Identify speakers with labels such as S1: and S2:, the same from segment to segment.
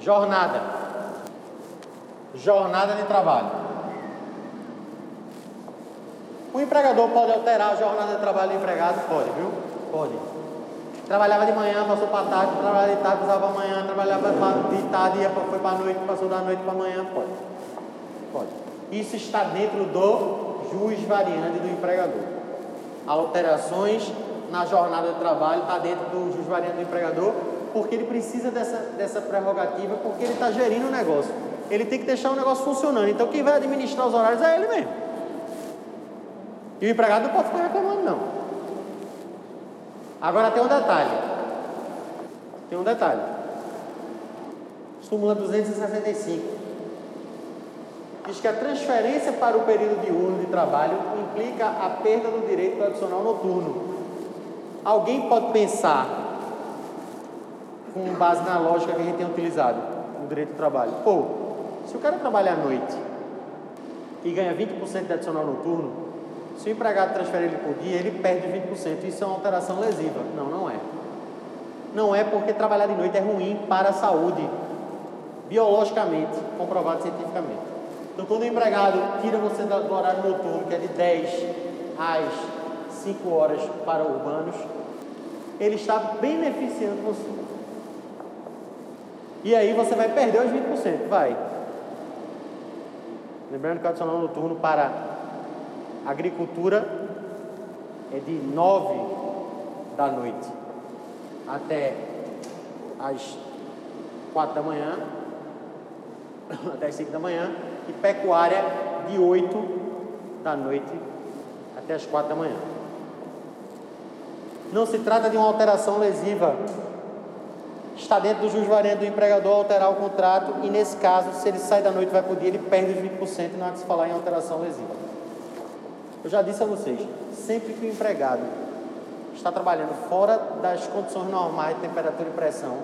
S1: Jornada. Jornada de trabalho. O empregador pode alterar a jornada de trabalho do empregado? Pode, viu? Pode. Trabalhava de manhã, passou para tarde, trabalhava de tarde, passava para manhã, trabalhava de tarde, ia, foi para noite, passou da noite para manhã, pode. Pode. Isso está dentro do jus variante do empregador. Alterações na jornada de trabalho está dentro do jus variante do empregador, porque ele precisa dessa, dessa prerrogativa, porque ele está gerindo o negócio. Ele tem que deixar o negócio funcionando. Então quem vai administrar os horários é ele mesmo. E o empregado não pode ficar reclamando, não. Agora tem um detalhe. Tem um detalhe. Súmula 265 diz que a transferência para o período diurno de trabalho implica a perda do direito adicional noturno. Alguém pode pensar, com base na lógica que a gente tem utilizado no direito do trabalho, pô, se o cara trabalha à noite e ganha 20% de adicional noturno, se o empregado transfere ele por dia, ele perde 20%. Isso é uma alteração lesiva. Não, não é. Não é porque trabalhar de noite é ruim para a saúde, biologicamente, comprovado cientificamente. Então, quando o empregado tira você do horário noturno, que é de 10 às 5 horas para urbanos, ele está beneficiando você. E aí você vai perder os 20%, vai. Lembrando que o adicional noturno para agricultura é de 9 da noite até as 4 da manhã, até as 5 da manhã, e pecuária de 8 da noite até as 4 da manhã. Não se trata de uma alteração lesiva. Está dentro do juiz variante do empregador alterar o contrato e, nesse caso, se ele sai da noite e vai para o dia, ele perde os 20% e não há de se falar em alteração lesiva. Eu já disse a vocês, sempre que o empregado está trabalhando fora das condições normais de temperatura e pressão,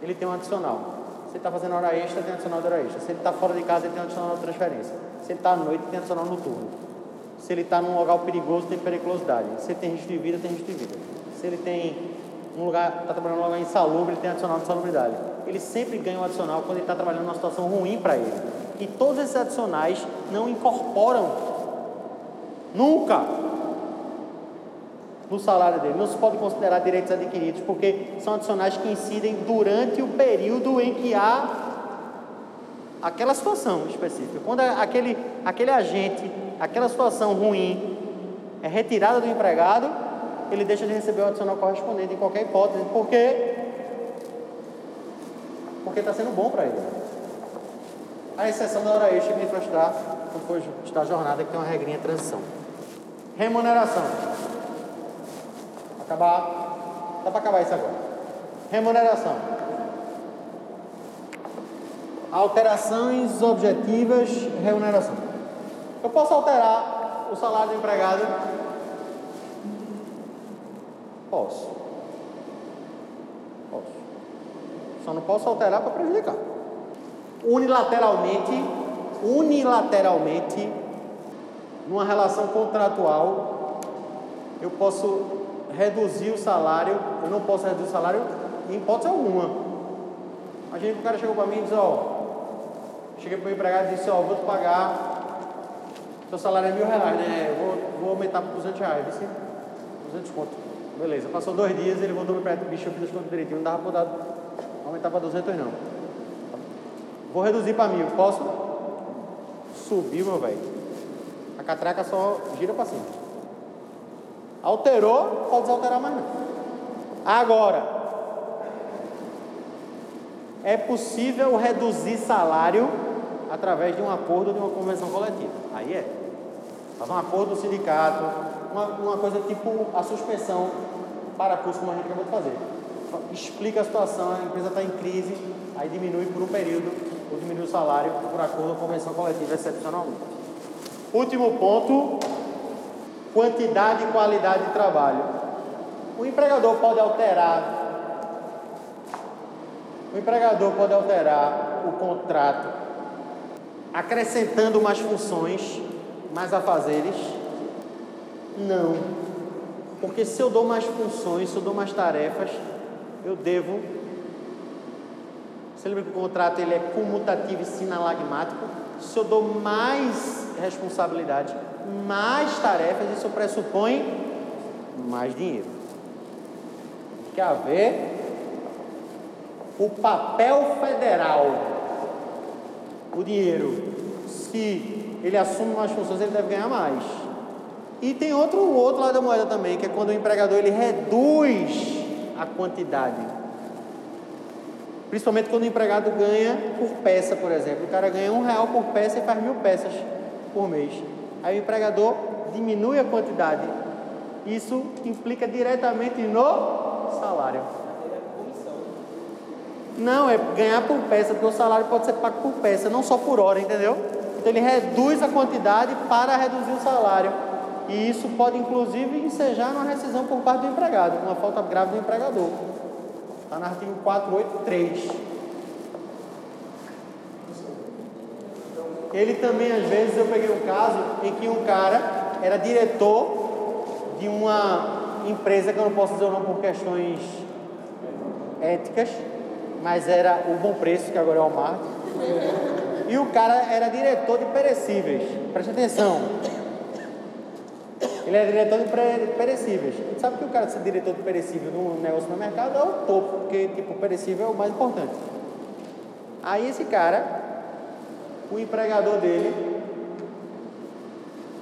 S1: ele tem um adicional. Se ele está fazendo hora extra, tem adicional de hora extra. Se ele está fora de casa, ele tem adicional de transferência. Se ele está à noite, tem adicional noturno. Se ele está num lugar perigoso, tem periculosidade. Se ele tem risco de vida, tem risco de vida. Se ele tem um lugar, está trabalhando num lugar insalubre, ele tem adicional de salubridade. Ele sempre ganha um adicional quando ele está trabalhando numa situação ruim para ele. E todos esses adicionais não incorporam nunca no salário dele. Não se pode considerar direitos adquiridos, porque são adicionais que incidem durante o período em que há aquela situação específica. Quando aquele, aquele agente, aquela situação ruim é retirada do empregado, ele deixa de receber o adicional correspondente em qualquer hipótese, porque porque está sendo bom para ele. A exceção da hora extra que vai estudar quando for jornada, que tem uma regrinha transição. Remuneração. Acabar. Dá para acabar isso agora. Remuneração. Alterações objetivas, remuneração. Eu posso alterar o salário do empregado? Posso. Posso. Só não posso alterar para prejudicar. Unilateralmente, unilateralmente, numa relação contratual, eu posso reduzir o salário, eu não posso reduzir o salário em hipótese alguma. Imagina que o cara chegou para mim e disse, ó, cheguei para o empregado e disse, ó, vou te pagar, seu salário é mil reais, né? Eu vou, vou aumentar para 200 reais, disse, 200 conto. Beleza, passou dois dias, ele voltou para o bicho, eu fiz as contas direitinho, não dava para aumentar para 200 não. Vou reduzir para mil, posso? Subiu, meu velho. A catraca só gira para cima. Alterou, pode desalterar mais não. Agora, é possível reduzir salário através de um acordo de uma convenção coletiva. Aí é. Faz um acordo do sindicato, uma, uma coisa tipo a suspensão para curso como a gente acabou de fazer. Explica a situação, a empresa está em crise, aí diminui por um período, ou diminui o salário por acordo com convenção coletiva excepcionalmente. Último ponto, quantidade e qualidade de trabalho. O empregador pode alterar o empregador pode alterar o contrato acrescentando mais funções, mais afazeres? Não. Porque se eu dou mais funções, se eu dou mais tarefas, eu devo Você lembra que o contrato ele é comutativo e sinalagmático? Se eu dou mais responsabilidade, mais tarefas, isso pressupõe mais dinheiro. Tem que haver o papel federal, o dinheiro. Se ele assume mais funções, ele deve ganhar mais. E tem outro, outro lado da moeda também, que é quando o empregador ele reduz a quantidade. Principalmente quando o empregado ganha por peça, por exemplo. O cara ganha um real por peça e faz mil peças por mês. Aí o empregador diminui a quantidade. Isso implica diretamente no salário. Não, é ganhar por peça, porque o salário pode ser pago por peça, não só por hora, entendeu? Então ele reduz a quantidade para reduzir o salário. E isso pode inclusive ensejar uma rescisão por parte do empregado, uma falta grave do empregador. Está no artigo 483. Ele também, às vezes, eu peguei um caso em que um cara era diretor de uma empresa, que eu não posso dizer o nome por questões éticas, mas era o Bom Preço, que agora é o Walmart. E o cara era diretor de perecíveis. Preste atenção. Ele é diretor de perecíveis. Sabe que o cara ser diretor de perecível num negócio no mercado é o topo, porque tipo, perecível é o mais importante. Aí esse cara, o empregador dele,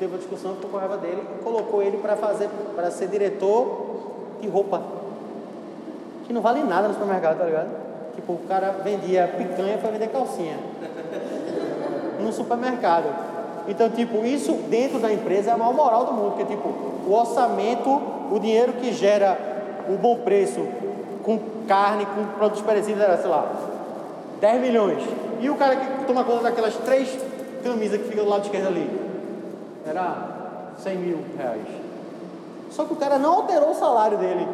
S1: teve uma discussão com a raiva dele e colocou ele para fazer, para ser diretor de roupa. Que não vale nada no supermercado, tá ligado? Tipo, o cara vendia picanha para vender calcinha. No supermercado. Então, tipo, isso dentro da empresa é a maior moral do mundo, porque, tipo, o orçamento, o dinheiro que gera o bom preço com carne, com produtos perecíveis, era, sei lá, 10 milhões. E o cara que toma conta daquelas três camisas que ficam do lado esquerdo ali, era 100 mil reais. Só que o cara não alterou o salário dele.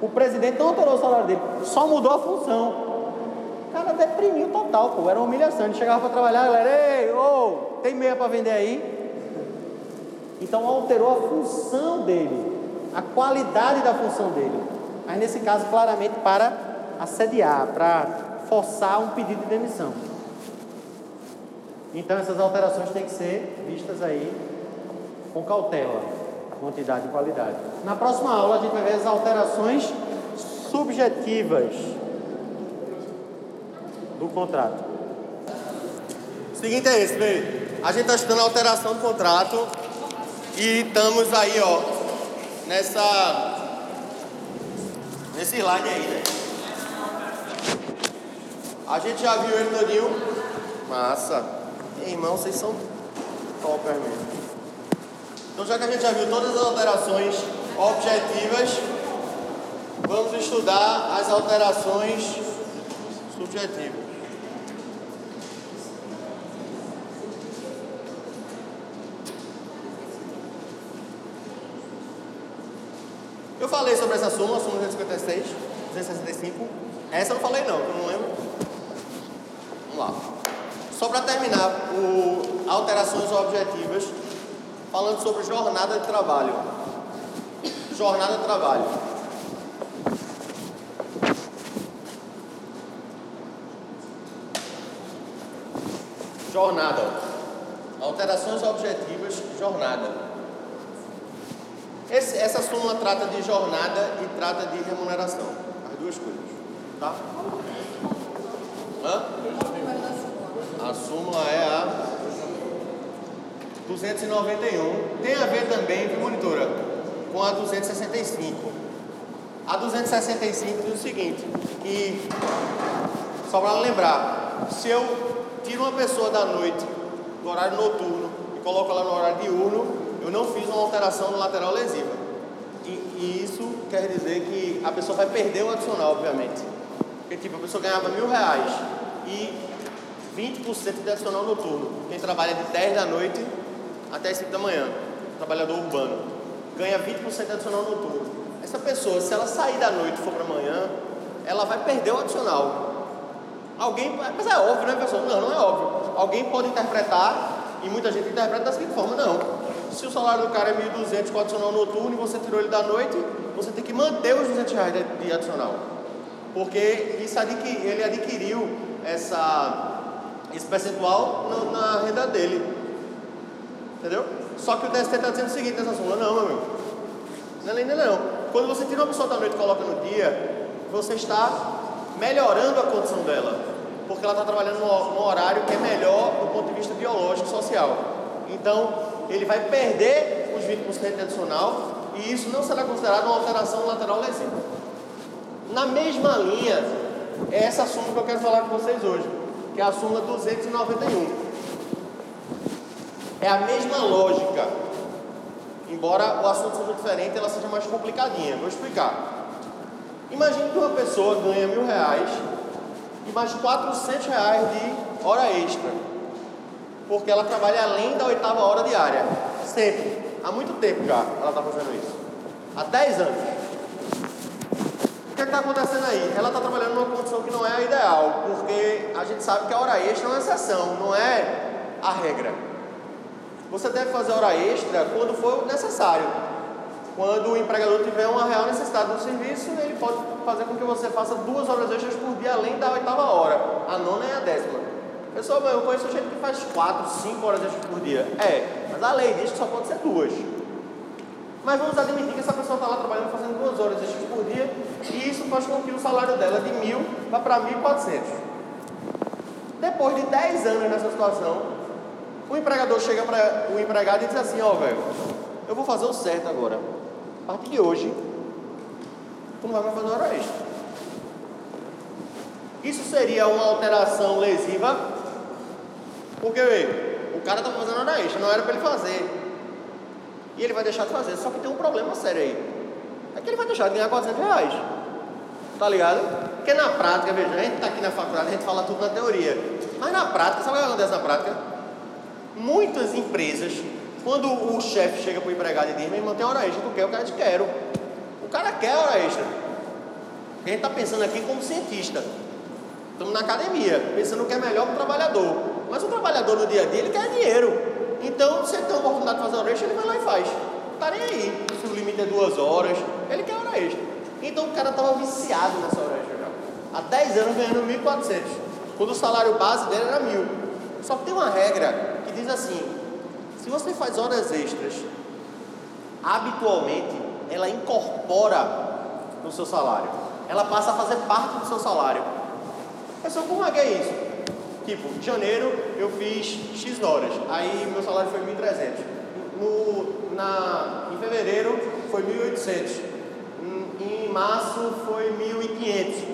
S1: O presidente não alterou o salário dele, só mudou a função. Cara deprimiu total, pô. Era uma humilhação. Ele chegava para trabalhar, galera, ei, ô, oh, tem meia para vender aí? Então alterou a função dele, a qualidade da função dele. Mas nesse caso, claramente para assediar, para forçar um pedido de demissão. Então essas alterações têm que ser vistas aí com cautela, quantidade e qualidade. Na próxima aula a gente vai ver as alterações subjetivas do contrato. O seguinte é esse, veio. A gente está estudando a alteração do contrato e estamos aí, ó, nessa. Nesse slide aí, né? A gente já viu ele todinho. Massa. irmão, vocês são topper mesmo. Então já que a gente já viu todas as alterações objetivas, vamos estudar as alterações subjetivas. Eu falei sobre essa súmula, súmula 256, 265. Essa eu não falei não, eu não lembro. Vamos lá. Só para terminar, o, alterações objetivas, falando sobre jornada de trabalho. Jornada de trabalho. Jornada. Alterações objetivas, jornada. Esse, essa súmula trata de jornada e trata de remuneração. As duas coisas. Tá? Hã? A súmula é a 291. Tem a ver também, viu, monitora? Com a 265. A 265 diz o seguinte, que só para lembrar, se eu tiro uma pessoa da noite, do horário noturno, e coloco ela no horário diurno, eu não fiz uma alteração no lateral lesiva. E, e, isso quer dizer que a pessoa vai perder o adicional, obviamente. Porque, tipo, a pessoa ganhava mil reais e 20% de adicional noturno. Quem trabalha de 10 da noite até 5 da manhã, trabalhador urbano, ganha 20% de adicional noturno. Essa pessoa, se ela sair da noite e for para amanhã, ela vai perder o adicional. Alguém, mas é óbvio, né, pessoal? Não, não é óbvio. Alguém pode interpretar, e muita gente interpreta da seguinte forma: não, se o salário do cara é 1.200 com adicional noturno e você tirou ele da noite, você tem que manter os 200 reais de, adicional.
S2: Porque isso adquir, ele adquiriu essa, esse percentual na, na renda dele. Entendeu? Só que o TST está dizendo o seguinte nessa súmula, não, meu amigo. Não é ainda não. Quando você tira uma pessoa da noite e coloca no dia, você está melhorando a condição dela. Porque ela está trabalhando num horário que é melhor do ponto de vista biológico e social. Então, ele vai perder os 20% adicional e isso não será considerado uma alteração lateral lesiva. Na mesma linha, é essa súmula que eu quero falar com vocês hoje, que é a súmula 291. É a mesma lógica, embora o assunto seja diferente, ela seja mais complicadinha. Vou explicar. Imagine que uma pessoa ganha mil reais e mais 400 reais de hora extra, porque ela trabalha além da oitava hora diária, sempre. Há muito tempo já ela está fazendo isso. Há 10 anos. O que é está acontecendo aí? Ela está trabalhando numa condição que não é a ideal, porque a gente sabe que a hora extra é uma exceção, não é a regra. Você deve fazer hora extra quando for necessário. Quando o empregador tiver uma real necessidade no serviço, ele pode fazer com que você faça duas horas extras por dia além da oitava hora, a nona e a décima. Pessoal, eu conheço gente que faz quatro, cinco horas extras por dia. É, mas a lei diz que só pode ser duas. Mas vamos admitir que essa pessoa está lá trabalhando fazendo duas horas extras por dia e isso faz com que o salário dela de mil vá para mil e quatrocentos. Depois de 10 anos nessa situação, o empregador chega para o empregado e diz assim: Ó, oh, velho, eu vou fazer o certo agora. A partir de hoje, tu não vai mais fazer hora extra. Isso seria uma alteração lesiva, porque o cara está fazendo hora extra, não era para ele fazer. E ele vai deixar de fazer. Só que tem um problema sério aí. É que ele vai deixar de ganhar 400 reais. Tá ligado? Porque na prática, veja, a gente está aqui na faculdade, a gente fala tudo na teoria. Mas na prática, sabe o que acontece na prática? Muitas empresas, quando o chefe chega para o empregado e diz, meu irmão, tem hora extra, tu quer? O cara diz, quero. O cara quer hora extra. A gente está pensando aqui como cientista. Estamos na academia, pensando o que é melhor para o trabalhador. Mas o trabalhador no dia a dia, ele quer dinheiro. Então, se ele tem a oportunidade de fazer hora extra, ele vai lá e faz. Não está nem aí. Se o limite é duas horas, ele quer hora extra. Então, o cara estava viciado nessa hora extra. Há 10 anos ganhando 1.400. Quando o salário base dele era mil. Só que tem uma regra que diz assim: se você faz horas extras, habitualmente ela incorpora no seu salário. Ela passa a fazer parte do seu salário. Pessoal, como é que é isso? Tipo, em janeiro eu fiz X horas, aí meu salário foi 1.300. No, na, em fevereiro foi 1.800. Em, março foi 1.500.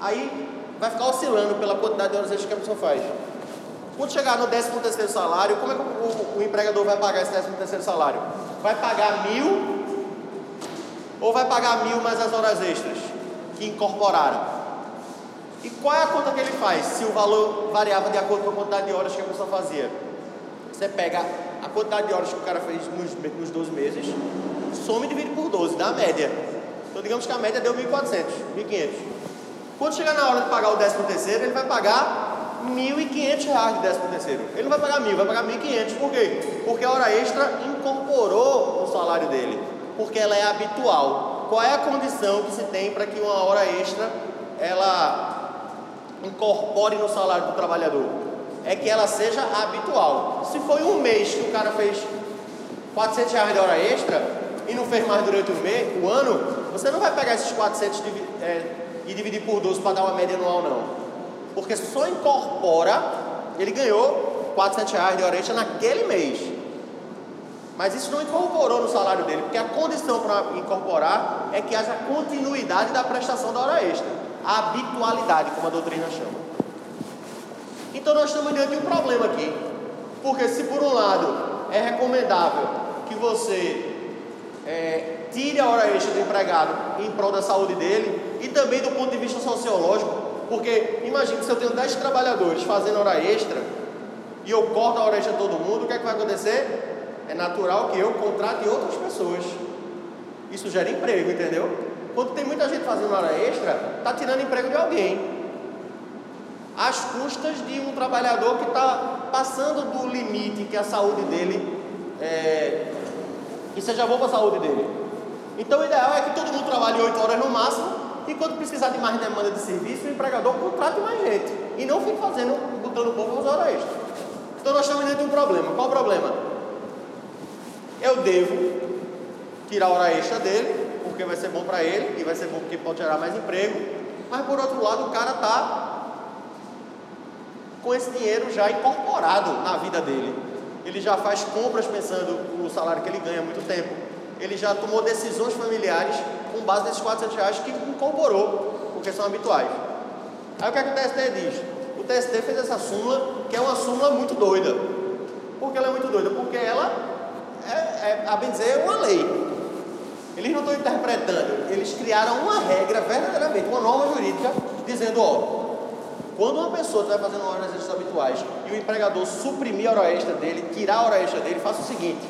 S2: Aí vai ficar oscilando pela quantidade de horas extras que a pessoa faz. Quando chegar no 13 terceiro salário, como é que o, o, empregador vai pagar esse 13 terceiro salário? Vai pagar mil ou vai pagar mil mais as horas extras que incorporaram? E qual é a conta que ele faz se o valor variava de acordo com a quantidade de horas que a pessoa fazia? Você pega a quantidade de horas que o cara fez nos, nos 12 meses, soma e divide por 12, dá a média. Então digamos que a média deu 1.400, 1.500. Quando chegar na hora de pagar o 13 terceiro, ele vai pagar 1.500 reais de 13 terceiro. Ele não vai pagar 1.000, vai pagar 1.500. Por quê? Porque a hora extra incorporou no salário dele. Porque ela é habitual. Qual é a condição que se tem para que uma hora extra ela incorpore no salário do trabalhador é que ela seja habitual. Se foi um mês que o cara fez 400 reais de hora extra e não fez mais durante o mês, o ano, você não vai pegar esses 400 é, e dividir por 12 para dar uma média anual, não. Porque só incorpora, ele ganhou 400 reais de extra naquele mês. Mas isso não incorporou no salário dele, porque a condição para incorporar é que haja continuidade da prestação da hora extra a habitualidade, como a doutrina chama. Então nós estamos diante de um problema aqui. Porque se por um lado é recomendável que você é, tire a hora extra do empregado em prol da saúde dele e também do ponto de vista sociológico, porque imagine se eu tenho 10 trabalhadores fazendo hora extra e eu corto a hora extra todo mundo, o que é que vai acontecer? É natural que eu contrate outras pessoas. Isso gera emprego, entendeu? Quando tem muita gente fazendo hora extra, está tirando emprego de alguém. Às custas de um trabalhador que está passando do limite que a saúde dele é, que seja bom para a saúde dele. Então o ideal é que todo mundo trabalhe 8 horas no máximo e quando precisar de mais demanda de serviço, o empregador contrate mais gente. E não fique fazendo, botando o povo nas horas extras. Então nós estamos diante de um problema. Qual o problema? Eu devo tirar a hora extra dele, porque vai ser bom para ele, e vai ser bom porque pode gerar mais emprego, mas por outro lado o cara está com esse dinheiro já incorporado na vida dele. Ele já faz compras pensando no salário que ele ganha há muito tempo. Ele já tomou decisões familiares com base nesses 400 reais que incorporou, porque são habituais. Aí o que, é que o TST diz? O TST fez essa súmula, que é uma súmula muito doida. Por que ela é muito doida? Porque ela é, é a bem dizer, é uma lei. Eles não estão interpretando, eles criaram uma regra verdadeiramente, uma norma jurídica, dizendo, ó, quando uma pessoa está fazendo horas extras habituais e o empregador suprimir a hora extra dele, tirar a hora extra dele, faça o seguinte: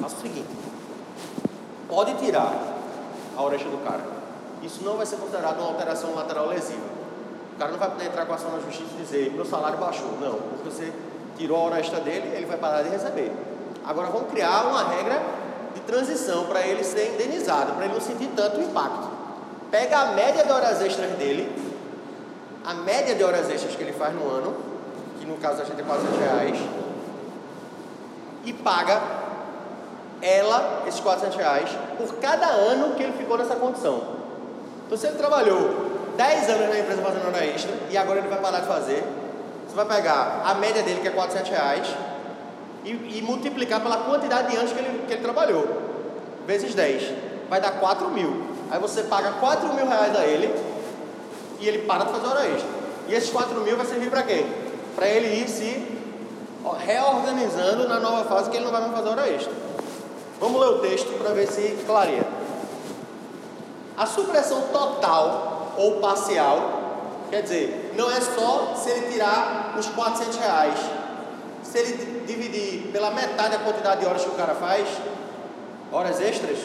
S2: faça o seguinte, pode tirar a extra do cara. Isso não vai ser considerado uma alteração lateral lesiva. O cara não vai poder entrar com a ação na justiça e dizer meu salário baixou. Não, porque você tirou a hora extra dele, ele vai parar de receber. Agora vamos criar uma regra de transição para ele ser indenizado, para ele não sentir tanto impacto. Pega a média de horas extras dele a média de horas extras que ele faz no ano, que no caso da gente é 400 reais, e paga ela, esses 400 reais, por cada ano que ele ficou nessa condição. Então, se ele trabalhou 10 anos na empresa fazendo hora extra e agora ele vai parar de fazer, você vai pegar a média dele, que é 400 reais, e, e multiplicar pela quantidade de anos que ele, que ele trabalhou, vezes 10, vai dar 4 mil. Aí você paga 4 mil reais a ele e ele para de fazer hora extra. E esses 4 mil vai servir para quê? Para ele ir se reorganizando na nova fase que ele não vai mais fazer hora extra. Vamos ler o texto para ver se clareia. A supressão total ou parcial, quer dizer, não é só se ele tirar os 400 reais, se ele dividir pela metade a quantidade de horas que o cara faz, horas extras,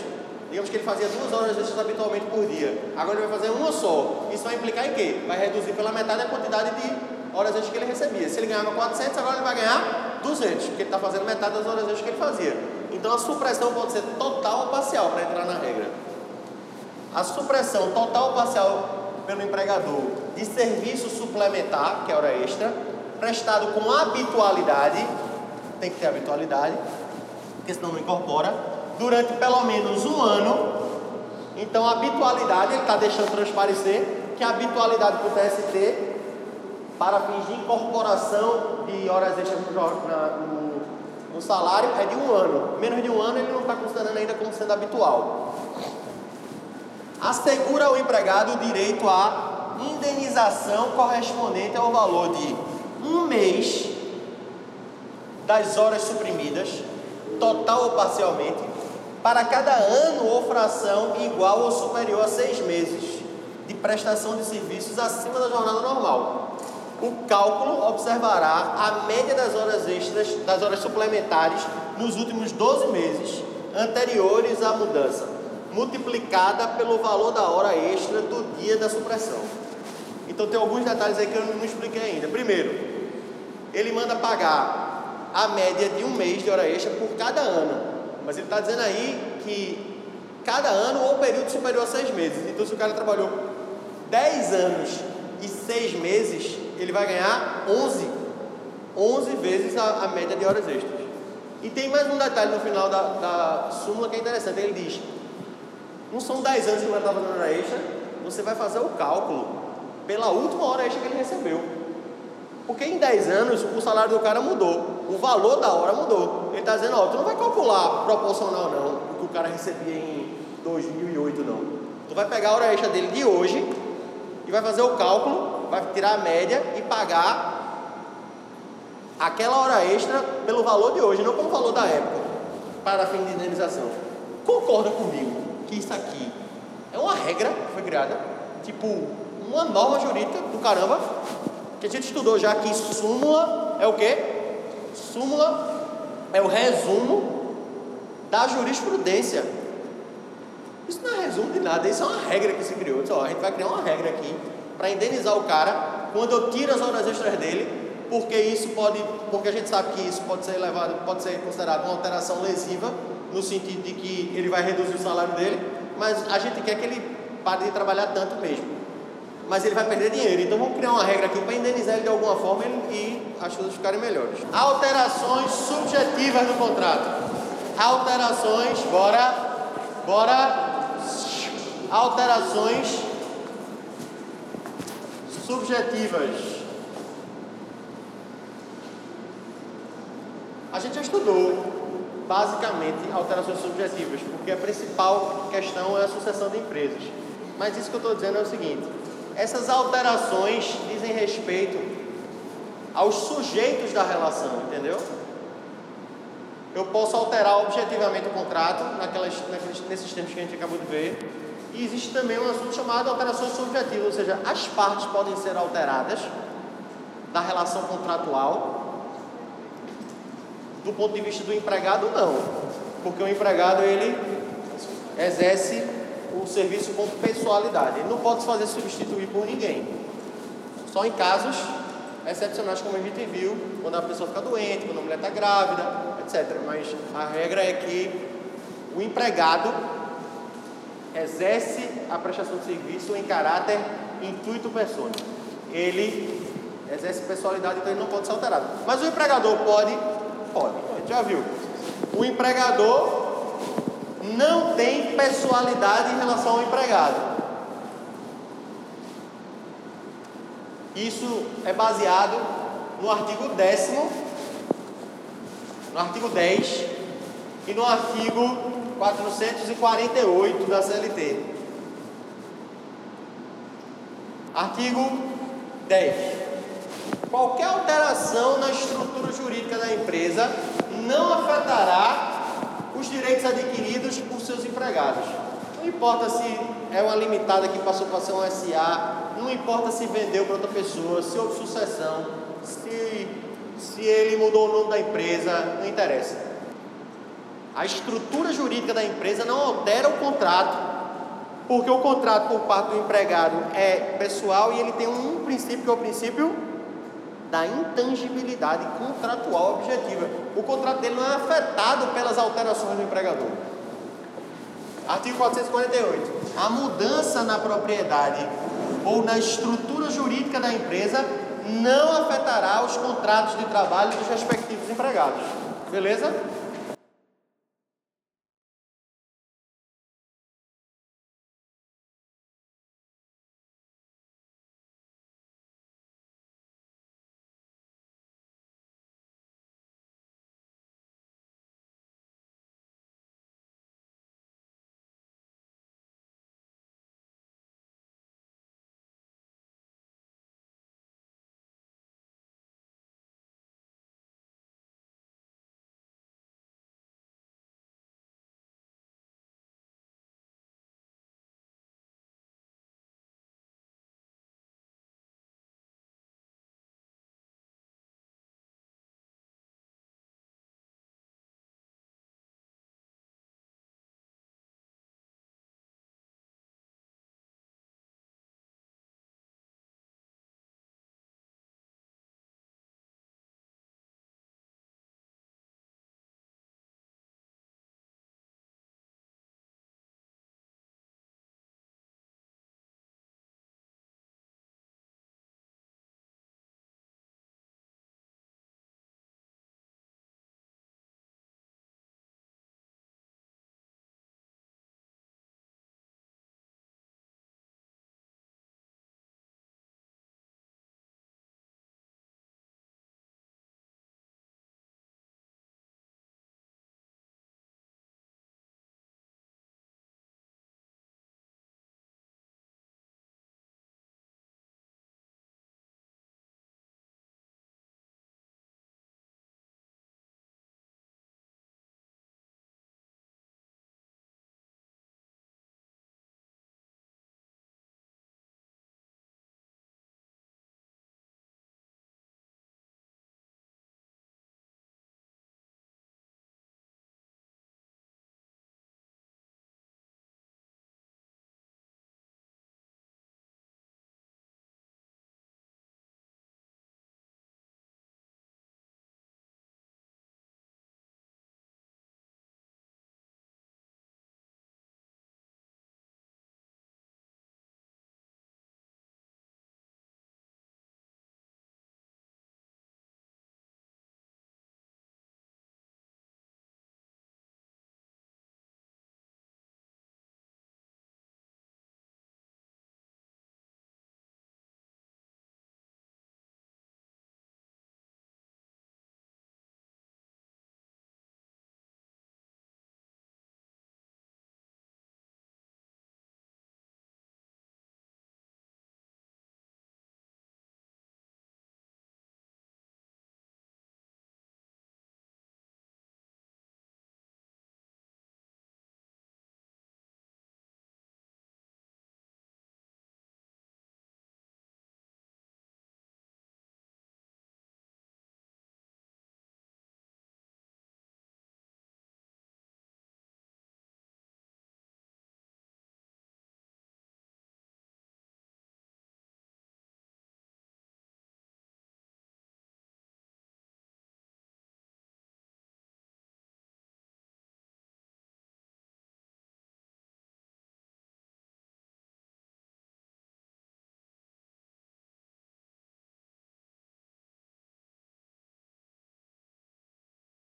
S2: Digamos que ele fazia duas horas extras habitualmente por dia. Agora ele vai fazer uma só. Isso vai implicar em quê? Vai reduzir pela metade a quantidade de horas extras que ele recebia. Se ele ganhava 400, agora ele vai ganhar 200, porque ele está fazendo metade das horas extras que ele fazia. Então a supressão pode ser total ou parcial para entrar na regra. A supressão total ou parcial pelo empregador de serviço suplementar, que é hora extra, prestado com habitualidade, tem que ter habitualidade, porque senão não incorpora durante pelo menos um ano. Então a habitualidade, ele está deixando transparecer que a habitualidade para o TST, para fins de incorporação de horas extras no, no salário, é de um ano. Menos de um ano ele não está considerando ainda como sendo habitual. Assegura ao empregado o direito à indenização correspondente ao valor de um mês das horas suprimidas, total ou parcialmente, para cada ano ou fração igual ou superior a seis meses de prestação de serviços acima da jornada normal. O cálculo observará a média das horas extras, das horas suplementares nos últimos 12 meses anteriores à mudança, multiplicada pelo valor da hora extra do dia da supressão. Então tem alguns detalhes aí que eu não expliquei ainda. Primeiro, ele manda pagar a média de um mês de hora extra por cada ano. Mas ele está dizendo aí que cada ano ou período superior a seis meses. Então, se o cara trabalhou 10 anos e 6 meses, ele vai ganhar 11, 11 vezes a, a, média de horas extras. E tem mais um detalhe no final da, da súmula que é interessante. Ele diz: não são 10 anos que o cara está fazendo hora extra, você vai fazer o cálculo pela última hora extra que ele recebeu. Porque em 10 anos o salário do cara mudou, o valor da hora mudou. Ele está dizendo, ó, tu não vai calcular proporcional não, o que o cara recebia em 2008 não. Tu vai pegar a hora extra dele de hoje e vai fazer o cálculo, vai tirar a média e pagar aquela hora extra pelo valor de hoje, não pelo valor da época, para fim de indenização. Concorda comigo que isso aqui é uma regra que foi criada, tipo uma norma jurídica do caramba, que a gente estudou já que súmula é o quê? Súmula é o resumo da jurisprudência. Isso não é resumo de nada, isso é uma regra que se criou. Ó, a gente vai criar uma regra aqui para indenizar o cara quando eu tiro as horas extras dele, porque isso pode, porque a gente sabe que isso pode ser levado, pode ser considerado uma alteração lesiva no sentido de que ele vai reduzir o salário dele, mas a gente quer que ele pare de trabalhar tanto mesmo. Mas ele vai perder dinheiro. Então vamos criar uma regra aqui para indenizar ele de alguma forma e as coisas ficarem melhores. Alterações subjetivas no contrato. Alterações, bora, bora. Alterações subjetivas. A gente já estudou basicamente alterações subjetivas, porque a principal questão é a sucessão de empresas. Mas isso que eu estou dizendo é o seguinte: essas alterações dizem respeito aos sujeitos da relação, entendeu? Eu posso alterar objetivamente o contrato naquelas, naqueles, nesses tempos que a gente acabou de ver. E existe também um assunto chamado alterações subjetivas, ou seja, as partes podem ser alteradas da relação contratual do ponto de vista do empregado, não. Porque o empregado, ele exerce o serviço com pessoalidade. Ele não pode se fazer substituir por ninguém. Só em casos excepcionais, como a gente viu, quando a pessoa fica doente, quando a mulher está grávida, etc. Mas a regra é que o empregado exerce a prestação de serviço em caráter intuito persona. Ele exerce pessoalidade, então ele não pode ser alterado. Mas o empregador pode Pode, já viu. O empregador não tem pessoalidade em relação ao empregado. Isso é baseado no artigo 10, no artigo 10 e no artigo 448 da CLT. Artigo 10. Qualquer alteração na estrutura jurídica da empresa não afetará os direitos adquiridos por seus empregados. Não importa se é uma limitada que passou para ser um SA, não importa se vendeu para outra pessoa, se houve sucessão, se, se ele mudou o nome da empresa, não interessa. A estrutura jurídica da empresa não altera o contrato, porque o contrato por parte do empregado é pessoal e ele tem um princípio que é o princípio da intangibilidade contratual objetiva. O contrato dele não é afetado pelas alterações do empregador. Artigo 448. A mudança na propriedade ou na estrutura jurídica da empresa não afetará os contratos de trabalho dos respectivos empregados. Beleza?